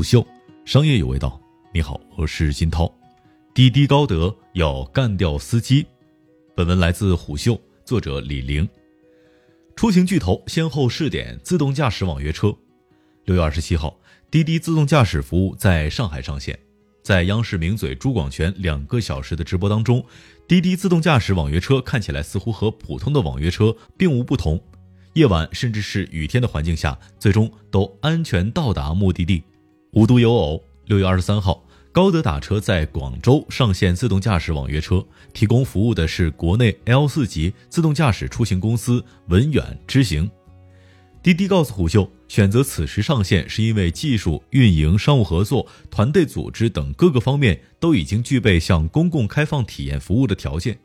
虎嗅，商业有味道。你好，我是金涛。滴滴高德要干掉司机。本文来自虎嗅，作者李玲。出行巨头先后试点自动驾驶网约车。六月二十七号，滴滴自动驾驶服务在上海上线。在央视名嘴朱广权两个小时的直播当中，滴滴自动驾驶网约车看起来似乎和普通的网约车并无不同。夜晚甚至是雨天的环境下，最终都安全到达目的地。无独有偶，六月二十三号，高德打车在广州上线自动驾驶网约车，提供服务的是国内 L 四级自动驾驶出行公司文远知行。滴滴告诉虎嗅，选择此时上线是因为技术、运营、商务合作、团队组织等各个方面都已经具备向公共开放体验服务的条件。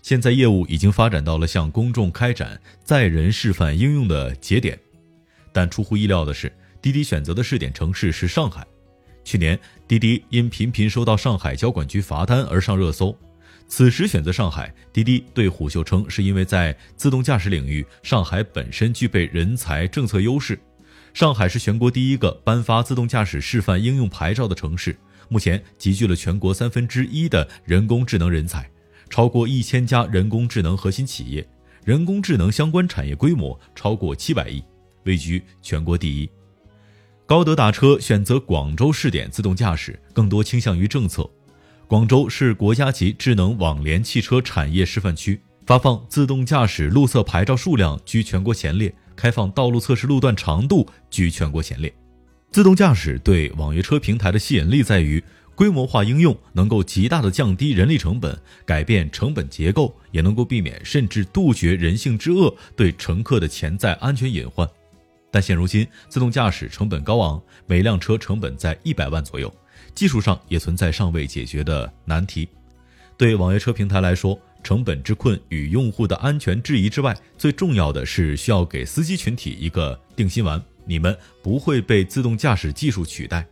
现在业务已经发展到了向公众开展载人示范应用的节点，但出乎意料的是，滴滴选择的试点城市是上海。去年，滴滴因频频收到上海交管局罚单而上热搜。此时选择上海，滴滴对虎嗅称，是因为在自动驾驶领域，上海本身具备人才政策优势。上海是全国第一个颁发自动驾驶示范应用牌照的城市，目前集聚了全国三分之一的人工智能人才。超过一千家人工智能核心企业，人工智能相关产业规模超过七百亿，位居全国第一。高德打车选择广州试点自动驾驶，更多倾向于政策。广州是国家级智能网联汽车产业示范区，发放自动驾驶路测牌照数量居全国前列，开放道路测试路段长度居全国前列。自动驾驶对网约车平台的吸引力在于。规模化应用能够极大的降低人力成本，改变成本结构，也能够避免甚至杜绝人性之恶对乘客的潜在安全隐患。但现如今，自动驾驶成本高昂，每辆车成本在一百万左右，技术上也存在尚未解决的难题。对网约车平台来说，成本之困与用户的安全质疑之外，最重要的是需要给司机群体一个定心丸：你们不会被自动驾驶技术取代。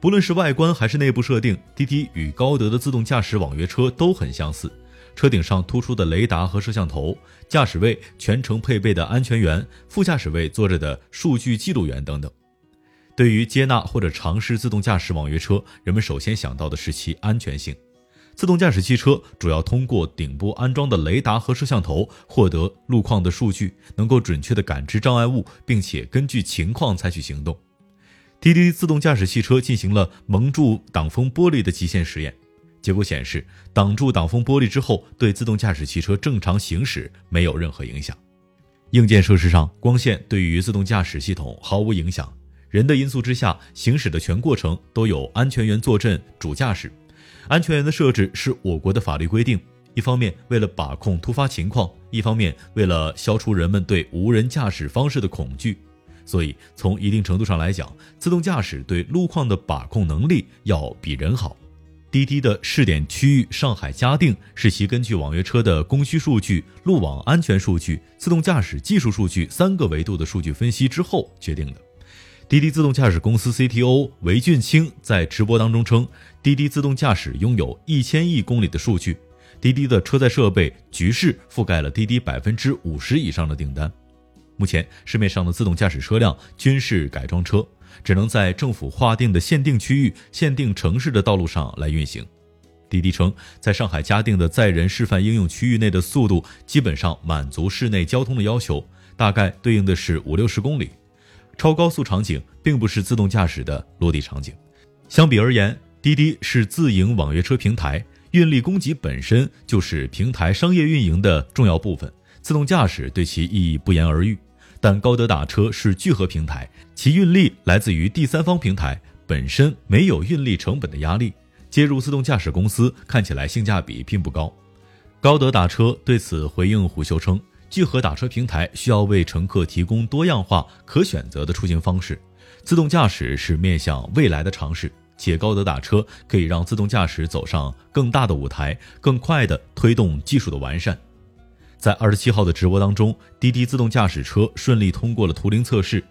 不论是外观还是内部设定，滴滴与高德的自动驾驶网约车都很相似。车顶上突出的雷达和摄像头，驾驶位全程配备的安全员，副驾驶位坐着的数据记录员等等。对于接纳或者尝试自动驾驶网约车，人们首先想到的是其安全性。自动驾驶汽车主要通过顶部安装的雷达和摄像头获得路况的数据，能够准确地感知障碍物，并且根据情况采取行动。滴滴自动驾驶汽车进行了蒙住挡风玻璃的极限实验，结果显示，挡住挡风玻璃之后，对自动驾驶汽车正常行驶没有任何影响。硬件设施上，光线对于自动驾驶系统毫无影响。人的因素之下，行驶的全过程都有安全员坐镇主驾驶。安全员的设置是我国的法律规定，一方面为了把控突发情况，一方面为了消除人们对无人驾驶方式的恐惧。所以，从一定程度上来讲，自动驾驶对路况的把控能力要比人好。滴滴的试点区域上海嘉定是其根据网约车的供需数据、路网安全数据、自动驾驶技术数据三个维度的数据分析之后决定的。滴滴自动驾驶公司 CTO 韦俊清在直播当中称，滴滴自动驾驶拥有一千亿公里的数据，滴滴的车载设备局势覆盖了滴滴百分之五十以上的订单。目前市面上的自动驾驶车辆均是改装车，只能在政府划定的限定区域、限定城市的道路上来运行。滴滴称，在上海嘉定的载人示范应用区域内的速度基本上满足市内交通的要求，大概对应的是五六十公里。超高速场景并不是自动驾驶的落地场景。相比而言，滴滴是自营网约车平台，运力供给本身就是平台商业运营的重要部分，自动驾驶对其意义不言而喻。但高德打车是聚合平台，其运力来自于第三方平台，本身没有运力成本的压力，接入自动驾驶公司看起来性价比并不高。高德打车对此回应虎嗅称，聚合打车平台需要为乘客提供多样化可选择的出行方式，自动驾驶是面向未来的尝试，且高德打车可以让自动驾驶走上更大的舞台，更快地推动技术的完善。在二十七号的直播当中，滴滴自动驾驶车顺利通过了图灵测试。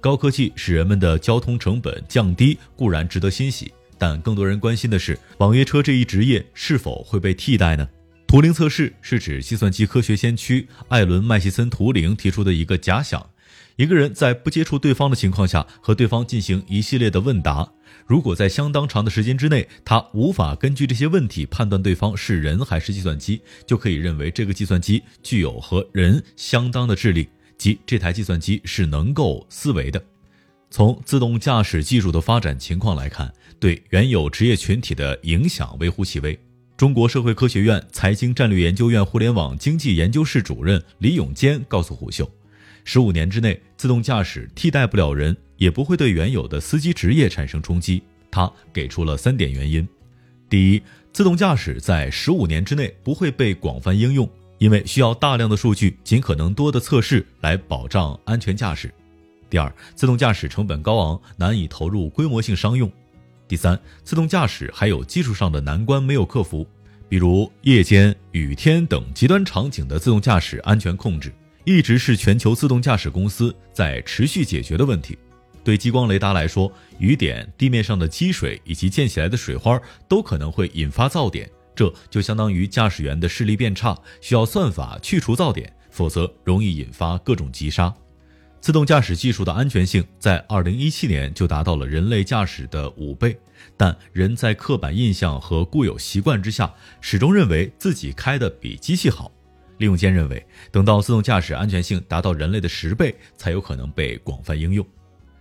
高科技使人们的交通成本降低，固然值得欣喜，但更多人关心的是，网约车这一职业是否会被替代呢？图灵测试是指计算机科学先驱艾伦·麦西森·图灵提出的一个假想：一个人在不接触对方的情况下，和对方进行一系列的问答，如果在相当长的时间之内，他无法根据这些问题判断对方是人还是计算机，就可以认为这个计算机具有和人相当的智力，即这台计算机是能够思维的。从自动驾驶技术的发展情况来看，对原有职业群体的影响微乎其微。中国社会科学院财经战略研究院互联网经济研究室主任李永坚告诉虎嗅，十五年之内，自动驾驶替代不了人，也不会对原有的司机职业产生冲击。他给出了三点原因：第一，自动驾驶在十五年之内不会被广泛应用，因为需要大量的数据、尽可能多的测试来保障安全驾驶；第二，自动驾驶成本高昂，难以投入规模性商用。第三，自动驾驶还有技术上的难关没有克服，比如夜间、雨天等极端场景的自动驾驶安全控制，一直是全球自动驾驶公司在持续解决的问题。对激光雷达来说，雨点、地面上的积水以及溅起来的水花都可能会引发噪点，这就相当于驾驶员的视力变差，需要算法去除噪点，否则容易引发各种急刹。自动驾驶技术的安全性在2017年就达到了人类驾驶的五倍，但人在刻板印象和固有习惯之下，始终认为自己开的比机器好。李永坚认为，等到自动驾驶安全性达到人类的十倍，才有可能被广泛应用。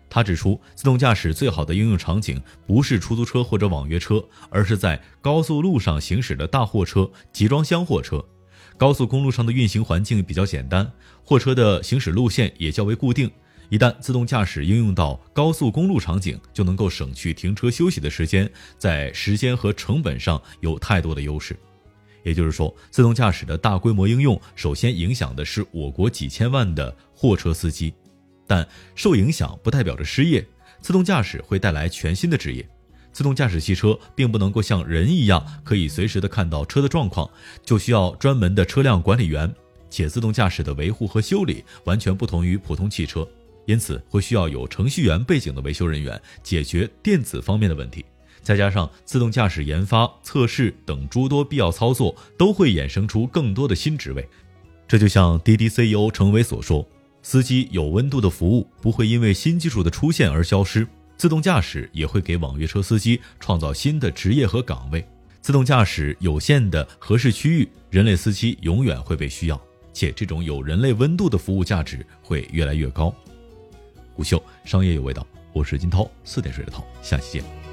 他指出，自动驾驶最好的应用场景不是出租车或者网约车，而是在高速路上行驶的大货车、集装箱货车。高速公路上的运行环境比较简单，货车的行驶路线也较为固定。一旦自动驾驶应用到高速公路场景，就能够省去停车休息的时间，在时间和成本上有太多的优势。也就是说，自动驾驶的大规模应用，首先影响的是我国几千万的货车司机，但受影响不代表着失业，自动驾驶会带来全新的职业。自动驾驶汽车并不能够像人一样可以随时的看到车的状况，就需要专门的车辆管理员，且自动驾驶的维护和修理完全不同于普通汽车，因此会需要有程序员背景的维修人员解决电子方面的问题。再加上自动驾驶研发、测试等诸多必要操作，都会衍生出更多的新职位。这就像滴滴 CEO 程伟所说：“司机有温度的服务不会因为新技术的出现而消失。”自动驾驶也会给网约车司机创造新的职业和岗位。自动驾驶有限的合适区域，人类司机永远会被需要，且这种有人类温度的服务价值会越来越高。虎嗅商业有味道，我是金涛，四点水的涛，下期见。